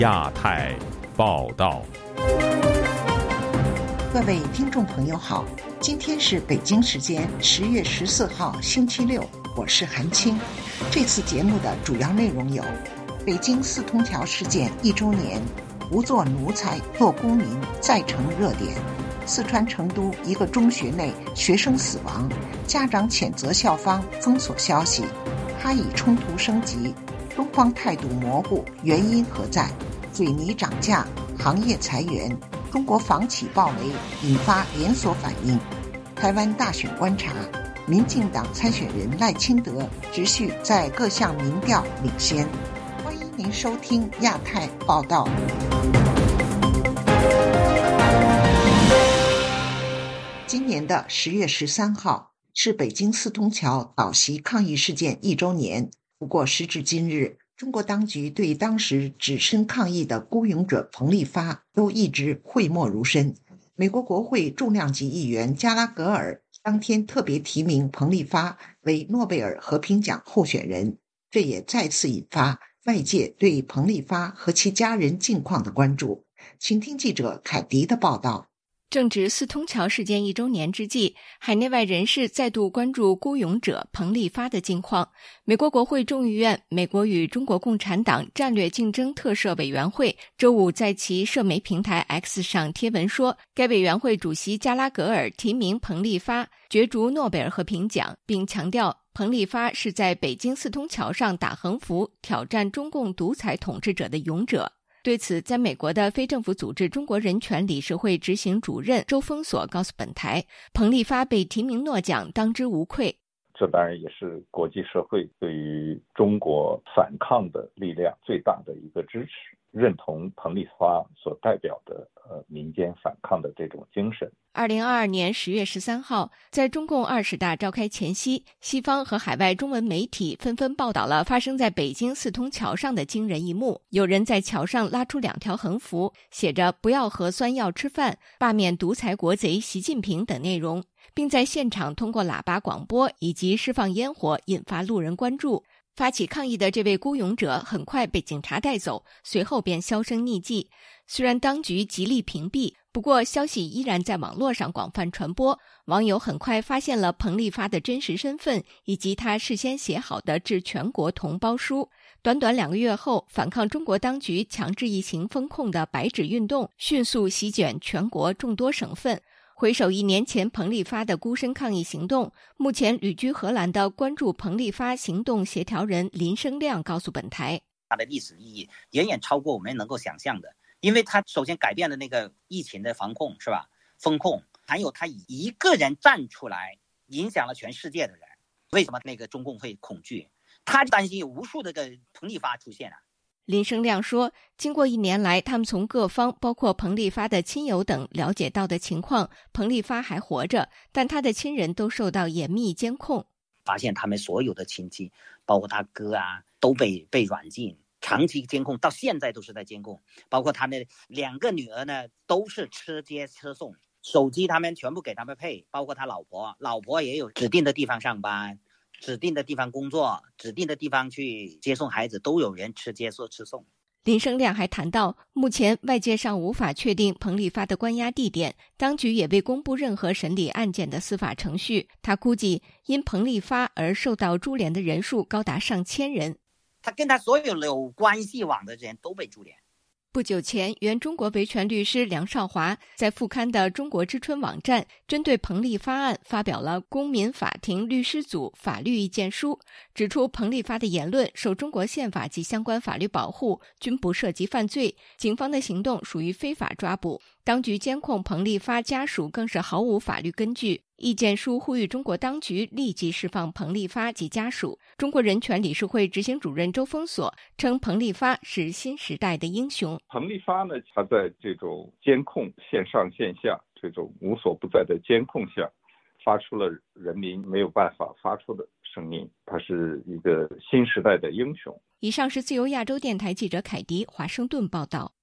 亚太报道。各位听众朋友好，今天是北京时间十月十四号星期六，我是韩青。这次节目的主要内容有：北京四通桥事件一周年，不做奴才做公民再成热点；四川成都一个中学内学生死亡，家长谴责校方封锁消息；哈以冲突升级，中方态度模糊，原因何在？水泥涨价，行业裁员。中国房企暴雷引发连锁反应。台湾大选观察，民进党参选人赖清德持续在各项民调领先。欢迎您收听亚太报道。今年的十月十三号是北京四通桥倒袭抗议事件一周年。不过时至今日。中国当局对当时只身抗议的孤勇者彭丽发都一直讳莫如深。美国国会重量级议员加拉格尔当天特别提名彭丽发为诺贝尔和平奖候选人，这也再次引发外界对彭丽发和其家人近况的关注。请听记者凯迪的报道。正值四通桥事件一周年之际，海内外人士再度关注孤勇者彭丽发的近况。美国国会众议院美国与中国共产党战略竞争特设委员会周五在其社媒平台 X 上贴文说，该委员会主席加拉格尔提名彭丽发角逐诺贝尔和平奖，并强调彭丽发是在北京四通桥上打横幅、挑战中共独裁统治者的勇者。对此，在美国的非政府组织中国人权理事会执行主任周峰所告诉本台，彭丽发被提名诺奖当之无愧。这当然也是国际社会对于中国反抗的力量最大的一个支持。认同彭丽发所代表的呃民间反抗的这种精神。二零二二年十月十三号，在中共二十大召开前夕，西方和海外中文媒体纷纷报道了发生在北京四通桥上的惊人一幕。有人在桥上拉出两条横幅，写着“不要核酸要吃饭，罢免独裁国贼习近平”等内容，并在现场通过喇叭广播以及释放烟火，引发路人关注。发起抗议的这位孤勇者很快被警察带走，随后便销声匿迹。虽然当局极力屏蔽，不过消息依然在网络上广泛传播。网友很快发现了彭丽发的真实身份以及他事先写好的致全国同胞书。短短两个月后，反抗中国当局强制疫情封控的“白纸运动”迅速席卷全国众多省份。回首一年前彭丽发的孤身抗议行动，目前旅居荷兰的关注彭丽发行动协调人林生亮告诉本台，他的历史意义远远超过我们能够想象的，因为他首先改变了那个疫情的防控，是吧？风控，还有他一个人站出来，影响了全世界的人。为什么那个中共会恐惧？他担心有无数的个彭丽发出现啊。林生亮说：“经过一年来，他们从各方，包括彭丽发的亲友等了解到的情况，彭丽发还活着，但他的亲人都受到严密监控。发现他们所有的亲戚，包括他哥啊，都被被软禁，长期监控，到现在都是在监控。包括他们两个女儿呢，都是车接车送，手机他们全部给他们配，包括他老婆，老婆也有指定的地方上班。”指定的地方工作，指定的地方去接送孩子，都有人吃接送吃送。林生亮还谈到，目前外界尚无法确定彭丽发的关押地点，当局也未公布任何审理案件的司法程序。他估计，因彭丽发而受到株连的人数高达上千人。他跟他所有有关系网的人都被株连。不久前，原中国维权律师梁少华在副刊的《中国之春》网站，针对彭丽发案发表了公民法庭律师组法律意见书，指出彭丽发的言论受中国宪法及相关法律保护，均不涉及犯罪，警方的行动属于非法抓捕。当局监控彭丽发家属更是毫无法律根据。意见书呼吁中国当局立即释放彭丽发及家属。中国人权理事会执行主任周峰锁称，彭丽发是新时代的英雄。彭丽发呢，他在这种监控线上线下这种无所不在的监控下，发出了人民没有办法发出的声音。他是一个新时代的英雄。以上是自由亚洲电台记者凯迪华盛顿报道。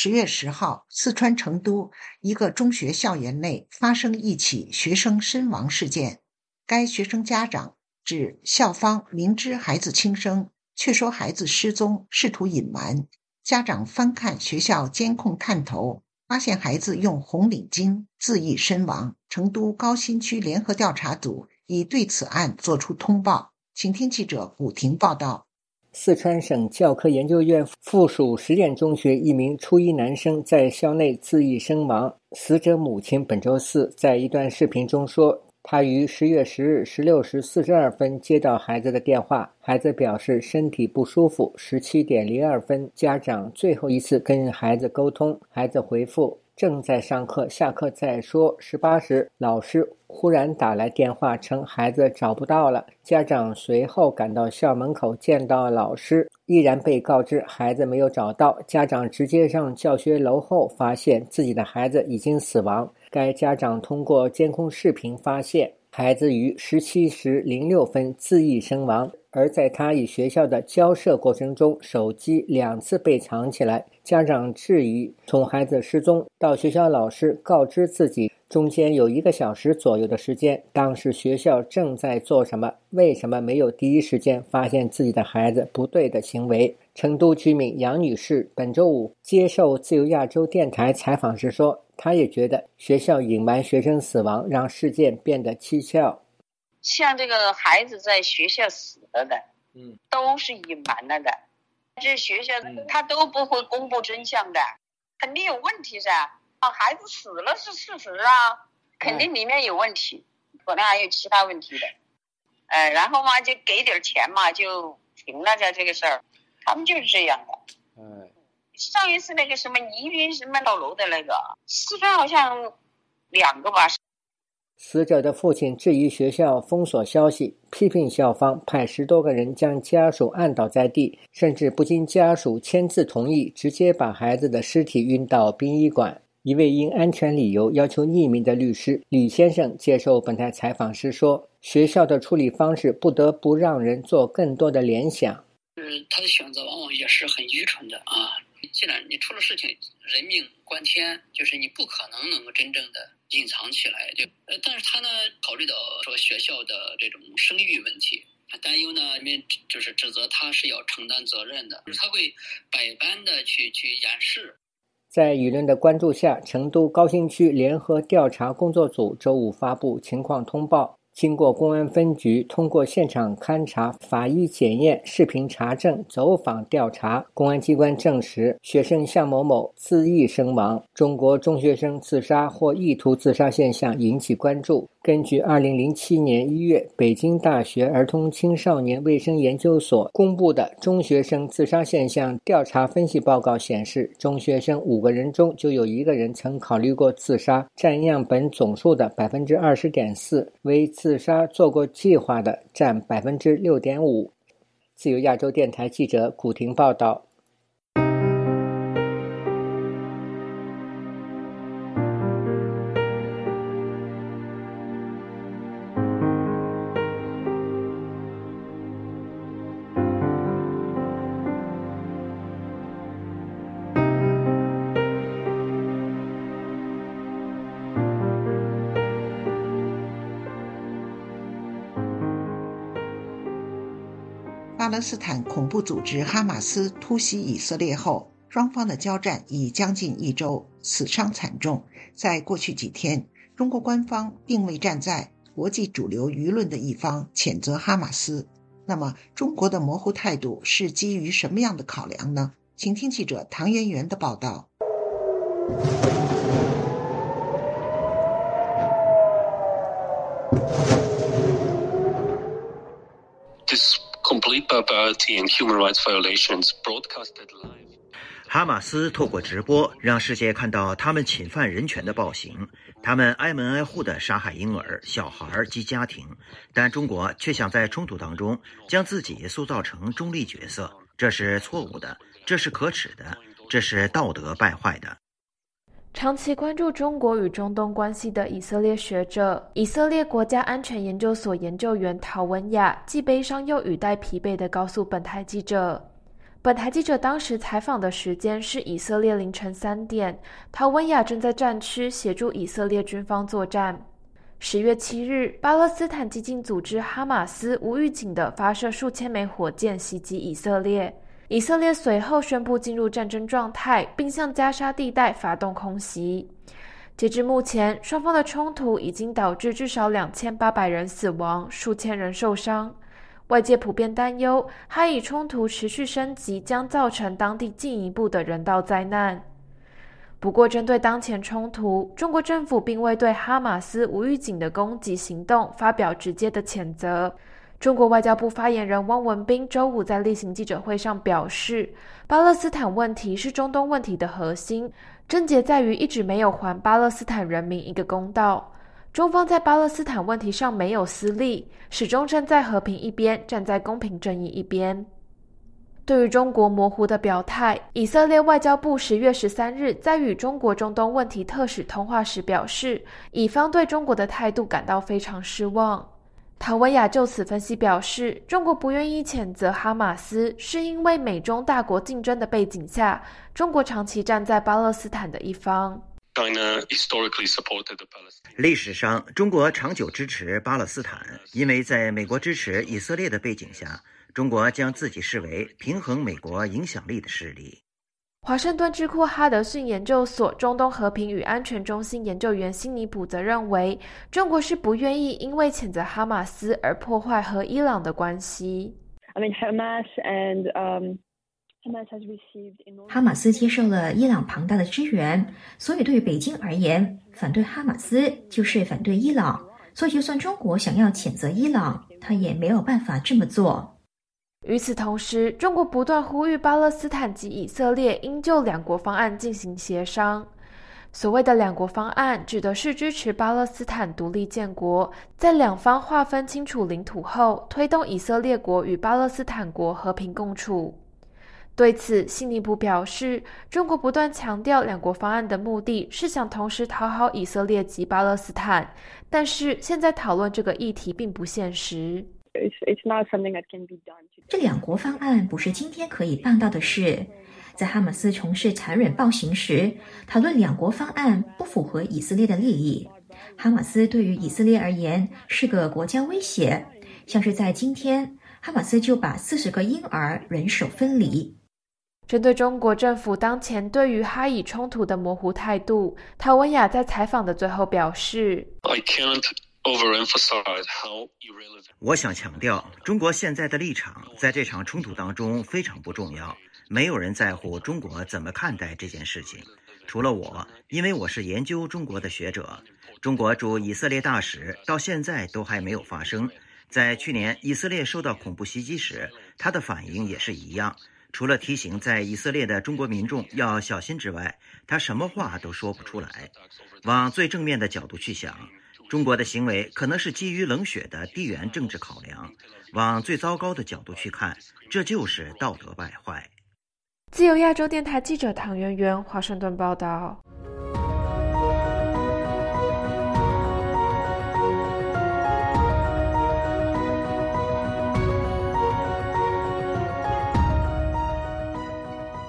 十月十号，四川成都一个中学校园内发生一起学生身亡事件。该学生家长指，校方明知孩子轻生，却说孩子失踪，试图隐瞒，家长翻看学校监控探头，发现孩子用红领巾自缢身亡。成都高新区联合调查组已对此案作出通报。请听记者古婷报道。四川省教科研究院附属实验中学一名初一男生在校内自缢身亡。死者母亲本周四在一段视频中说。他于十月十日十六时四十二分接到孩子的电话，孩子表示身体不舒服。十七点零二分，家长最后一次跟孩子沟通，孩子回复正在上课，下课再说。十八时，老师忽然打来电话，称孩子找不到了。家长随后赶到校门口，见到老师，依然被告知孩子没有找到。家长直接上教学楼后，发现自己的孩子已经死亡。该家长通过监控视频发现，孩子于十七时零六分自缢身亡。而在他与学校的交涉过程中，手机两次被藏起来。家长质疑，从孩子失踪到学校老师告知自己，中间有一个小时左右的时间。当时学校正在做什么？为什么没有第一时间发现自己的孩子不对的行为？成都居民杨女士本周五接受自由亚洲电台采访时说。他也觉得学校隐瞒学生死亡，让事件变得蹊跷。像这个孩子在学校死了的，嗯，都是隐瞒了的。这学校他都不会公布真相的，肯定有问题噻。啊，孩子死了是事实啊，肯定里面有问题，可能还有其他问题的。呃，然后嘛，就给点钱嘛，就停了在这个事儿。他们就是这样的。嗯。上一次那个什么宜宾什么老楼的那个，四川好像两个吧。死者的父亲质疑学校封锁消息，批评校方派十多个人将家属按倒在地，甚至不经家属签字同意，直接把孩子的尸体运到殡仪馆。一位因安全理由要求匿名的律师李先生接受本台采访时说：“学校的处理方式不得不让人做更多的联想。嗯，他的选择往往也是很愚蠢的啊。”既然你出了事情，人命关天，就是你不可能能够真正的隐藏起来，就呃，但是他呢，考虑到说学校的这种声誉问题，他担忧呢，面就是指责他是要承担责任的，就是他会百般的去去掩饰。在舆论的关注下，成都高新区联合调查工作组周五发布情况通报。经过公安分局通过现场勘查、法医检验、视频查证、走访调查，公安机关证实学生向某某自缢身亡。中国中学生自杀或意图自杀现象引起关注。根据二零零七年一月北京大学儿童青少年卫生研究所公布的中学生自杀现象调查分析报告显示，中学生五个人中就有一个人曾考虑过自杀，占样本总数的百分之二十点四，为自杀做过计划的占百分之六点五。自由亚洲电台记者古婷报道。巴勒斯坦恐怖组织哈马斯突袭以色列后，双方的交战已将近一周，死伤惨重。在过去几天，中国官方并未站在国际主流舆论的一方谴责哈马斯。那么，中国的模糊态度是基于什么样的考量呢？请听记者唐媛媛的报道。哈马斯透过直播让世界看到他们侵犯人权的暴行，他们挨门挨户的杀害婴儿、小孩及家庭，但中国却想在冲突当中将自己塑造成中立角色，这是错误的，这是可耻的，这是道德败坏的。长期关注中国与中东关系的以色列学者、以色列国家安全研究所研究员陶文雅，既悲伤又语带疲惫地告诉本台记者：“本台记者当时采访的时间是以色列凌晨三点，陶文雅正在战区协助以色列军方作战。十月七日，巴勒斯坦激进组织哈马斯无预警地发射数千枚火箭袭击以色列。”以色列随后宣布进入战争状态，并向加沙地带发动空袭。截至目前，双方的冲突已经导致至少两千八百人死亡，数千人受伤。外界普遍担忧，哈以冲突持续升级将造成当地进一步的人道灾难。不过，针对当前冲突，中国政府并未对哈马斯无预警的攻击行动发表直接的谴责。中国外交部发言人汪文斌周五在例行记者会上表示，巴勒斯坦问题是中东问题的核心，症结在于一直没有还巴勒斯坦人民一个公道。中方在巴勒斯坦问题上没有私利，始终站在和平一边，站在公平正义一边。对于中国模糊的表态，以色列外交部十月十三日在与中国中东问题特使通话时表示，以方对中国的态度感到非常失望。陶维亚就此分析表示，中国不愿意谴责哈马斯，是因为美中大国竞争的背景下，中国长期站在巴勒斯坦的一方。历史上，中国长久支持巴勒斯坦，因为在美国支持以色列的背景下，中国将自己视为平衡美国影响力的势力。华盛顿智库哈德逊研究所中东和平与安全中心研究员辛尼普则认为，中国是不愿意因为谴责哈马斯而破坏和伊朗的关系。哈马斯接受了伊朗庞大的支援，所以对于北京而言，反对哈马斯就是反对伊朗。所以，就算中国想要谴责伊朗，他也没有办法这么做。与此同时，中国不断呼吁巴勒斯坦及以色列应就两国方案进行协商。所谓的两国方案，指的是支持巴勒斯坦独立建国，在两方划分清楚领土后，推动以色列国与巴勒斯坦国和平共处。对此，悉尼普表示，中国不断强调两国方案的目的是想同时讨好以色列及巴勒斯坦，但是现在讨论这个议题并不现实。这两国方案不是今天可以办到的事。在哈马斯从事残忍暴行时，讨论两国方案不符合以色列的利益。哈马斯对于以色列而言是个国家威胁，像是在今天，哈马斯就把四十个婴儿人手分离。针对中国政府当前对于哈以冲突的模糊态度，陶文雅在采访的最后表示：“我想强调，中国现在的立场在这场冲突当中非常不重要。没有人在乎中国怎么看待这件事情，除了我，因为我是研究中国的学者。中国驻以色列大使到现在都还没有发声。在去年以色列受到恐怖袭击时，他的反应也是一样。”除了提醒在以色列的中国民众要小心之外，他什么话都说不出来。往最正面的角度去想，中国的行为可能是基于冷血的地缘政治考量；往最糟糕的角度去看，这就是道德败坏。自由亚洲电台记者唐媛媛，华盛顿报道。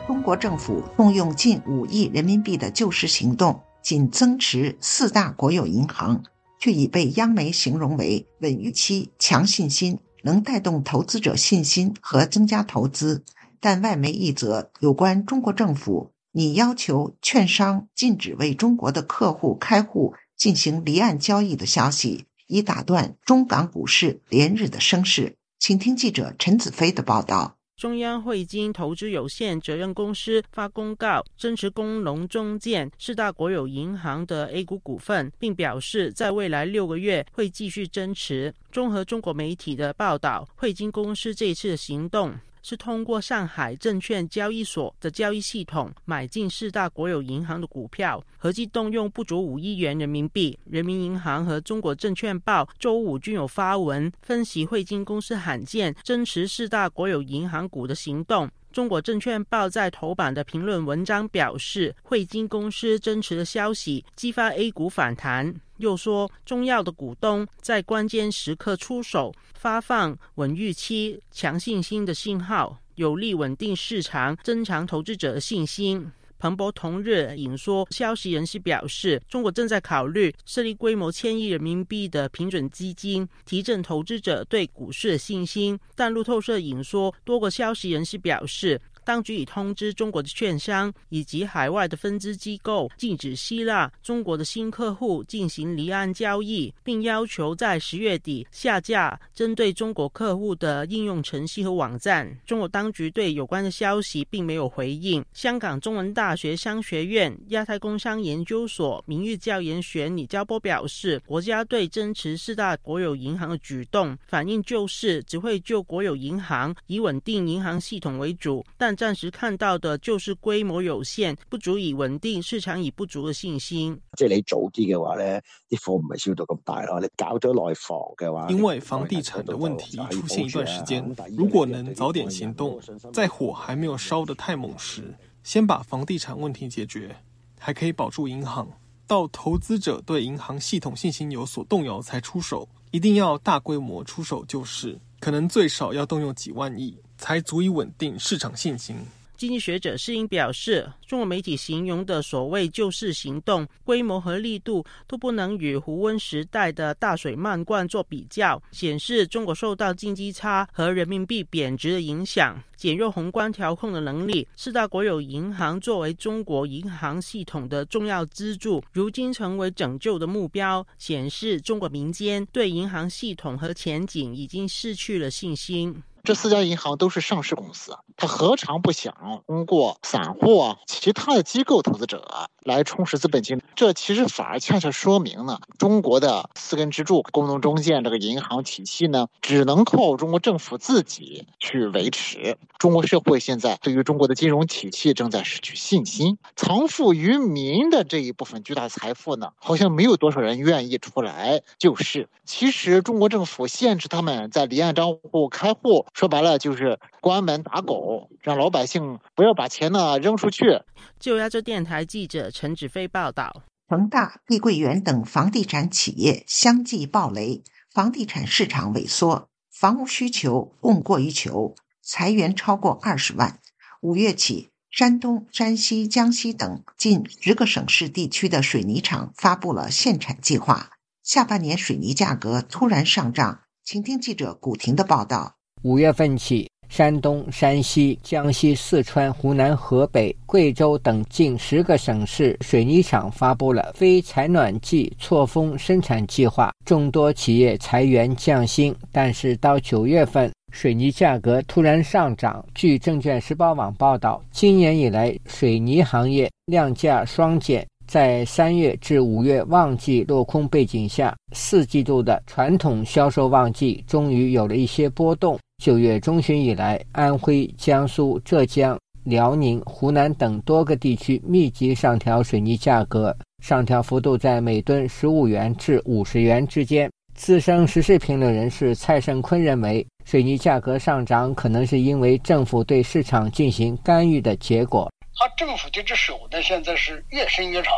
中国政府动用近五亿人民币的救市行动，仅增持四大国有银行，却已被央媒形容为稳预期、强信心，能带动投资者信心和增加投资。但外媒一则有关中国政府拟要求券商禁止为中国的客户开户进行离岸交易的消息，已打断中港股市连日的升势。请听记者陈子飞的报道。中央汇金投资有限责任公司发公告，增持工农中建四大国有银行的 A 股股份，并表示在未来六个月会继续增持。综合中国媒体的报道，汇金公司这次行动。是通过上海证券交易所的交易系统买进四大国有银行的股票，合计动用不足五亿元人民币。人民银行和中国证券报周五均有发文分析汇金公司罕见增持四大国有银行股的行动。中国证券报在头版的评论文章表示，汇金公司增持的消息激发 A 股反弹。又说，重要的股东在关键时刻出手，发放稳预期、强信心的信号，有利稳定市场，增强投资者的信心。彭博同日引说消息人士表示，中国正在考虑设立规模千亿人民币的平准基金，提振投资者对股市的信心。但路透社引说多个消息人士表示，当局已通知中国的券商以及海外的分支机构，禁止希腊中国的新客户进行离岸交易，并要求在十月底下架针对中国客户的应用程序和网站。中国当局对有关的消息并没有回应。香港中文大学商学院亚太工商研究所名誉教研员李家波表示，国家对增持四大国有银行的举动，反映就是只会就国有银行以稳定银行系统为主，但暂时看到的就是規模有限，不足以穩定市場，以不足嘅信心。即係你早啲嘅話咧，啲貨唔係燒到咁大咯。你搞咗內房嘅話，因為房地產的問題出現一段時間，如果能早點行動，在火還沒有燒得太猛時，先把房地產問題解決，還可以保住銀行。到投資者對銀行系統信心有所動搖才出手，一定要大規模出手，就是可能最少要動用幾萬億，才足以稳定市场信心。经济学者施英表示，中国媒体形容的所谓救市行动规模和力度都不能与胡温时代的大水漫灌做比较，显示中国受到经济差和人民币贬值的影响，减弱宏观调控的能力。四大国有银行作为中国银行系统的重要支柱，如今成为拯救的目标，显示中国民间对银行系统和前景已经失去了信心。这四家银行都是上市公司，他何尝不想通过散户啊、其他的机构投资者来充实资本金？这其实反而恰恰说明呢，中国的四根支柱——工农中建这个银行体系呢，只能靠中国政府自己去维持。中国社会现在对于中国的金融体系正在失去信心，藏富于民的这一部分巨大财富呢，好像没有多少人愿意出来救市。其实中国政府限制他们在离岸账户开户。說白了就是关门打狗，让老百姓不要把钱呢扔出去。就亞洲电台记者陈子飞报道：恒大、碧桂园等房地产企业相继暴雷，房地产市场萎缩，房屋需求供过于求，裁员超过二十万。五月起，山东、山西、江西等近十个省市地区的水泥厂发布了限产计划，下半年水泥价格突然上涨，请听记者古婷的报道。五月份起，山东、山西、江西、四川、湖南、河北、贵州等近十个省市水泥厂发布了非采暖季错峰生产计划，众多企业裁员降薪。但是到九月份，水泥价格突然上涨。据证券时报网报道，今年以来水泥行业量价双减，在三月至五月旺季落空背景下，四季度的传统销售旺季终于有了一些波动。九月中旬以来，安徽、江苏、浙江、辽宁、湖南等多个地区密集上调水泥价格，上调幅度在每吨十五元至五十元之间。资深时事评论人士蔡胜坤认为，水泥价格上涨可能是因为政府对市场进行干预的结果。他政府这只手呢，现在是越伸越长，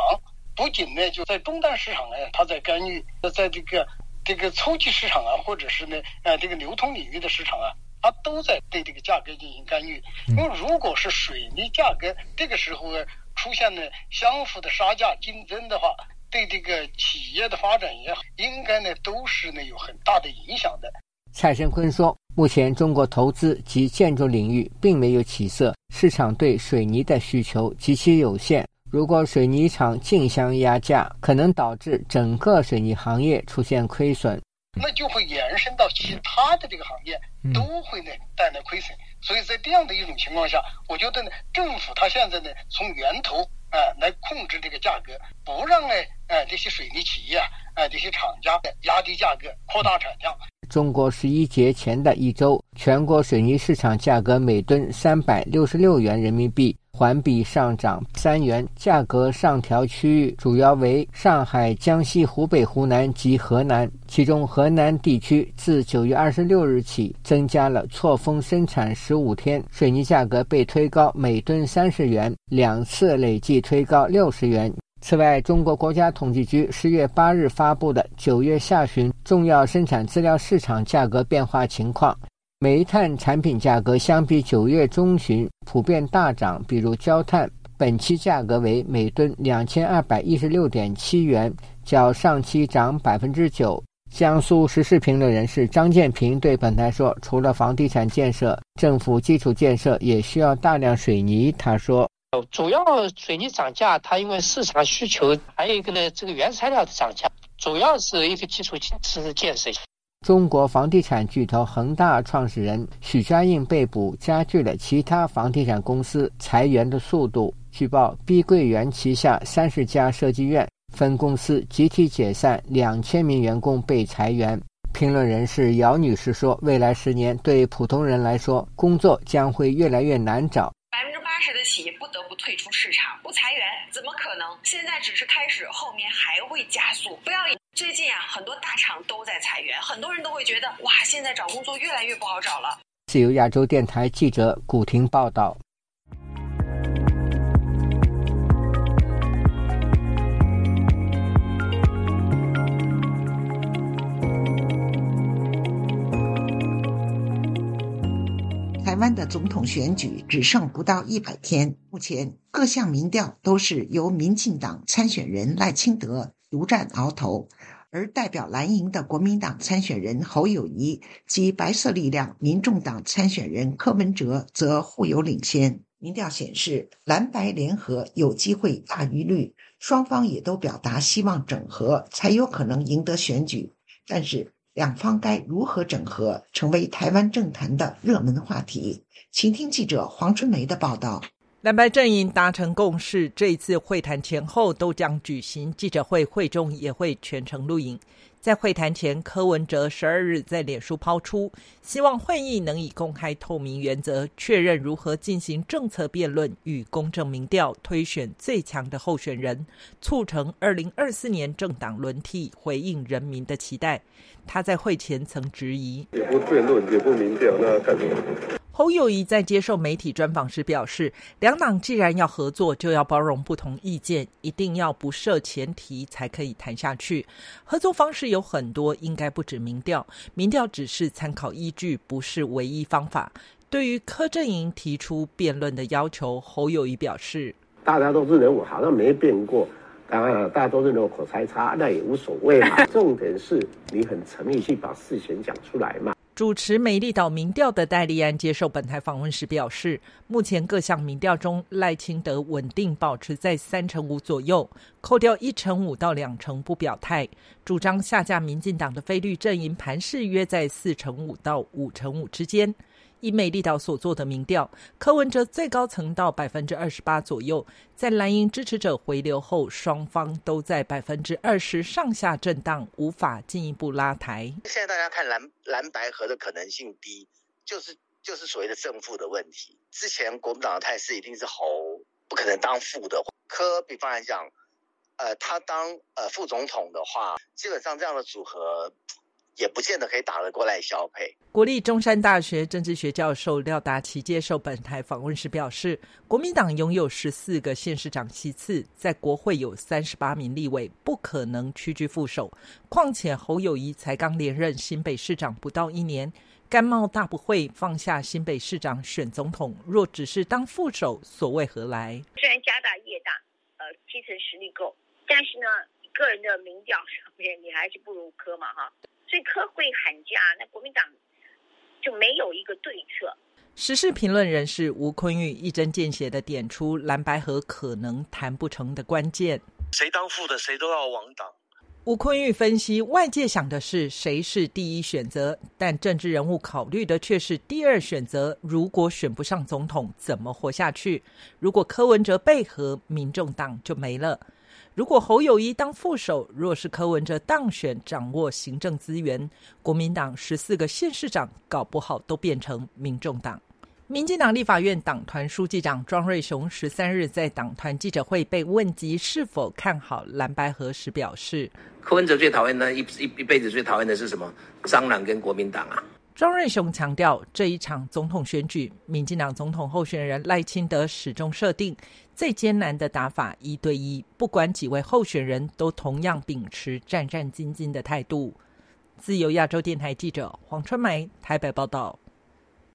不仅呢就在终端市场呢，他在干預，在这个。這個初级市场啊，或者是呢，呃，这个流通领域的市场啊，它都在对这个价格进行干预。因为如果是水泥价格这个时候出现呢相互的杀价竞争的话，对这个企业的发展也好，应该呢都是呢有很大的影响的。蔡申坤说，目前中国投资及建筑领域并没有起色，市场对水泥的需求极其有限。如果水泥厂竞相压价，可能导致整个水泥行业出现亏损，那就会延伸到其他的这个行业，都会呢带来亏损。所以在这样的一种情况下，我觉得呢，政府它现在呢从源头啊来控制这个价格，不让呢呃这些水泥企业啊这些厂家压低价格，扩大产量。中国十一节前的一周，全国水泥市场价格每吨三百六十六元人民幣。环比上涨三元，价格上调区域主要为上海、江西、湖北、湖南及河南。其中，河南地区自九月二十六日起增加了错峰生产十五天，水泥价格被推高每吨三十元，两次累计推高六十元。此外，中国国家统计局十月八日发布的九月下旬重要生产资料市场价格变化情况。煤炭产品价格相比九月中旬普遍大涨，比如焦炭，本期价格为每吨两千二百一十六点七元，较上期涨百分之九；江苏时事评论人士张建平对本台说：“除了房地产建设，政府基础建设也需要大量水泥。”他说：“主要水泥涨价，它因为市场需求，还有一个呢，这个原材料的涨价，主要是一个基础建设建设。”中国房地产巨头恒大创始人许家印被捕，加剧了其他房地产公司裁员的速度。据报，碧桂园旗下三十家设计院。分公司集体解散，两千名员工被裁员。评论人士姚女士说：“未来十年对普通人来说，工作将会越来越难找。百分之八十的企业不得不退出市场，不裁员怎么可能？现在只是开始，后面还会加速。不要以最近啊，很多大厂都在裁员，很多人都会觉得哇，现在找工作越来越不好找了。”自由亚洲电台记者古婷报道。台湾的总统选举只剩不到一百天，目前各项民调都是由民进党参选人赖清德独占鳌头，而代表蓝营的国民党参选人侯友谊及白色力量民众党参选人柯文哲则互有领先。民调显示，蓝白联合有机会大于绿，双方也都表达希望整合才有可能赢得选举，但是。两方该如何整合，成为台湾政坛的热门话题。请听记者黄春梅的报道。蓝白阵营达成共识，这一次会谈前后都将举行记者会，会中也会全程录影。在会谈前，柯文哲十二日在脸书抛出，希望会议能以公开透明原则确认如何进行政策辩论与公正民调，推选最强的候选人，促成二零二四年政党轮替，回应人民的期待。他在会前曾质疑：也不辩论，也不民调，那干什么？侯友谊在接受媒体专访时表示，两党既然要合作，就要包容不同意见，一定要不设前提才可以谈下去。合作方式有很多，应该不止民调，民调只是参考依据，不是唯一方法。对于柯阵营提出辩论的要求，侯友谊表示：大家都是认为好像没变过，当然大家都认为口才差，那也无所谓嘛。重点是你很诚意去把事情讲出来嘛。主持美丽岛民调的戴利安接受本台访问时表示，目前各项民调中，赖清德稳定保持在三成五左右，扣掉一成五到两成不表态，主张下架民进党的菲律阵营盘势约在四成五到五成五之间。以美丽岛所做的民调，柯文哲最高层到百分之二十八左右，在蓝营支持者回流后，双方都在百分之二十上下震荡，无法进一步拉抬。现在大家看蓝蓝白合的可能性低，就是就是所谓的正负的问题。之前国民党的态势一定是侯不可能当副的，柯比方来讲，呃，他当呃副总统的话，基本上这样的组合。也不见得可以打得过赖萧配。国立中山大学政治学教授廖达奇接受本台访问时表示，国民党拥有十四个县市长席次，在国会有三十八名立委，不可能屈居副手。况且侯友谊才刚连任新北市长不到一年，甘冒大不会放下新北市长选总统，若只是当副手，所谓何来？虽然家大业大，呃，基层实力够，但是呢，个人的民调上面，你还是不如柯嘛，哈。所以科会喊价，那国民党就没有一个对策。时事评论人士吴坤玉一针见血的点出蓝白河可能谈不成的关键。谁当副的，谁都要亡党。吴坤玉分析，外界想的是谁是第一选择，但政治人物考虑的却是第二选择。如果选不上总统，怎么活下去？如果柯文哲背合民众党，就没了。如果侯友谊当副手，若是柯文哲当选，掌握行政资源，国民党十四个县市长搞不好都变成民众党。民进党立法院党团书记长庄瑞雄十三日在党团记者会被问及是否看好蓝白合时，表示：柯文哲最讨厌的一一一辈子最讨厌的是什么？蟑螂跟国民党啊。庄瑞雄强调，这一场总统选举，民进党总统候选人赖清德始终设定最艰难的打法一对一，不管几位候选人都同样秉持战战兢兢的态度。自由亚洲电台记者黄春梅台北报道。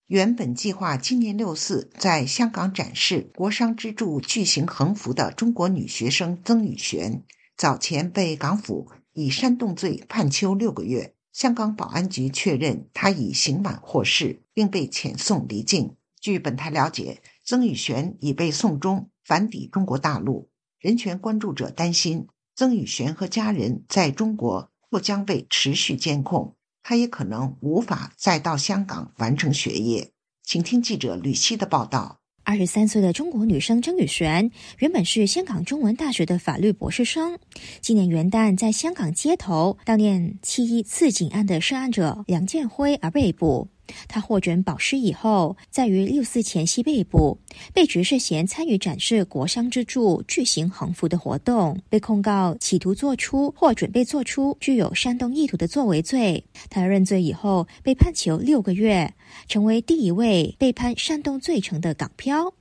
原本计划今年六四在香港展示国殇之柱巨型横幅的中国女学生曾宇璇，早前被港府。以煽动罪判囚六个月。香港保安局确认他已刑满获释，并被遣送离境。据本台了解，曾宇璇已被送终，返抵中国大陆。人权关注者担心，曾宇璇和家人在中国或将被持续监控，他也可能无法再到香港完成学业。请听记者吕希的报道。二十三岁的中国女生曾宇璇原本是香港中文大学的法律博士生。今年元旦，在香港街头悼念七一刺警案的涉案者梁建辉而被捕。他获准保释以后，在于六四前夕被捕，被指涉嫌参与展示国殇之柱巨型横幅的活动，被控告企图做出或准备做出具有煽动意图的作为罪。他认罪以后，被判囚六个月。成为第一位被判煽动罪成的港漂。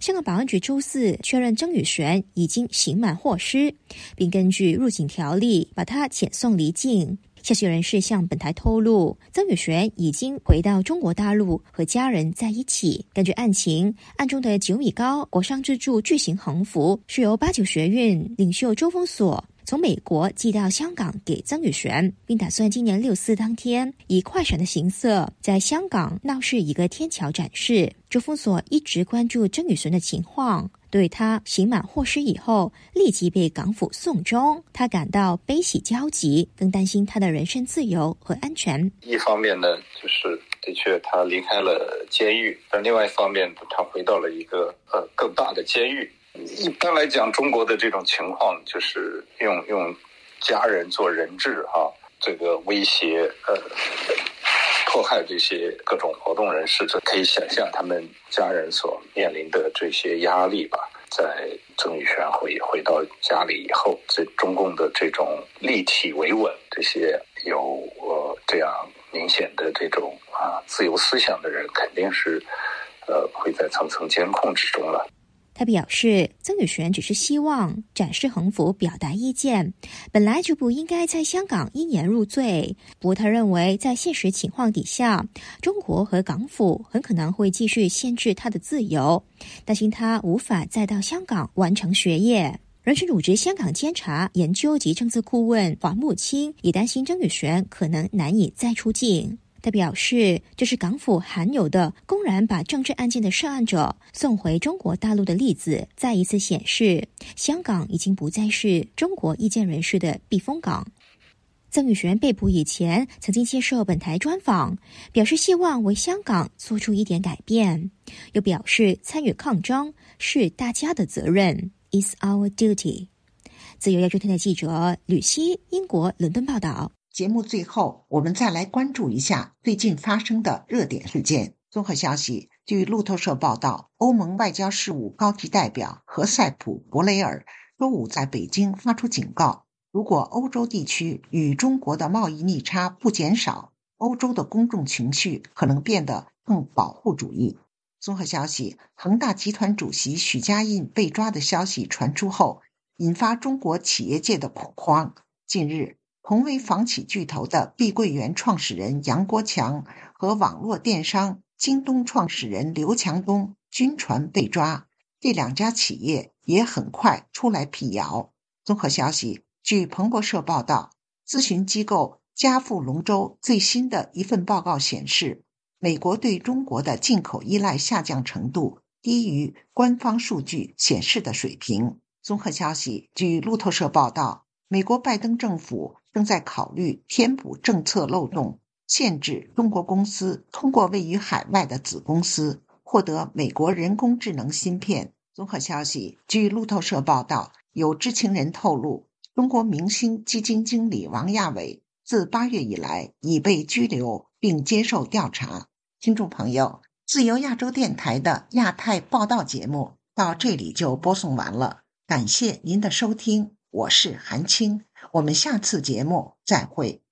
香港保安局周四确认曾宇璇已经刑满获释，并根据入境条例把他遣送离境。消息人士向本台透露，曾宇璇已经回到中国大陆和家人在一起。根据案情，案中的九米高国殇之柱巨型横幅是由八九学运领袖周峰所。从美国寄到香港给曾宇璇，并打算今年六四当天以快闪的形式在香港闹市一个天桥展示。周封锁一直关注曾宇璇的情况，对他刑满获释以后立即被港府送终，他感到悲喜交集，更担心他的人身自由和安全。一方面呢，就是的确他离开了监狱，但另外一方面，他回到了一个呃更大的监狱。一般来讲，中国的这种情况就是用用家人做人质哈，这个威胁呃迫害这些各种活动人士，这可以想象他们家人所面临的这些压力吧。在曾宇璇回回到家里以后，这中共的这种立体维稳，这些有呃这样明显的这种啊自由思想的人，肯定是呃会在层层监控之中了。他表示，曾宇璇只是希望展示横幅表达意见，本来就不应该在香港因言入罪。不过，他认为在现实情况底下，中国和港府很可能会继续限制他的自由，担心他无法再到香港完成学业。人权组织香港监察研究及政治顾问黄木清也担心曾宇璇可能难以再出境。他表示，这是港府罕有的公然把政治案件的涉案者送回中国大陆的例子，再一次显示香港已经不再是中国意见人士的避风港。曾宇璇被捕以前曾经接受本台专访，表示希望为香港做出一点改变，又表示参与抗争是大家的责任，is our duty。自由亚洲电台记者吕希，英国伦敦报道。节目最后，我们再来关注一下最近发生的热点事件。综合消息，据路透社报道，欧盟外交事务高级代表何塞普·博雷尔周五在北京发出警告：如果欧洲地区与中国的贸易逆差不减少，欧洲的公众情绪可能变得更保护主义。综合消息，恒大集团主席许家印被抓的消息传出后，引发中国企业界的恐慌。近日。同为房企巨头的碧桂园创始人杨国强和网络电商京东创始人刘强东均传被抓，这两家企业也很快出来辟谣。综合消息，据彭博社报道，咨询机构嘉富龙舟最新的一份报告显示，美国对中国的进口依赖下降程度低于官方数据显示的水平。综合消息，据路透社报道，美国拜登政府。正在考虑填补政策漏洞，限制中国公司通过位于海外的子公司获得美国人工智能芯片。综合消息，据路透社报道，有知情人透露，中国明星基金经理王亚伟自八月以来已被拘留并接受调查。听众朋友，自由亚洲电台的亚太报道节目到这里就播送完了，感谢您的收听，我是韩青。我们下次节目再会。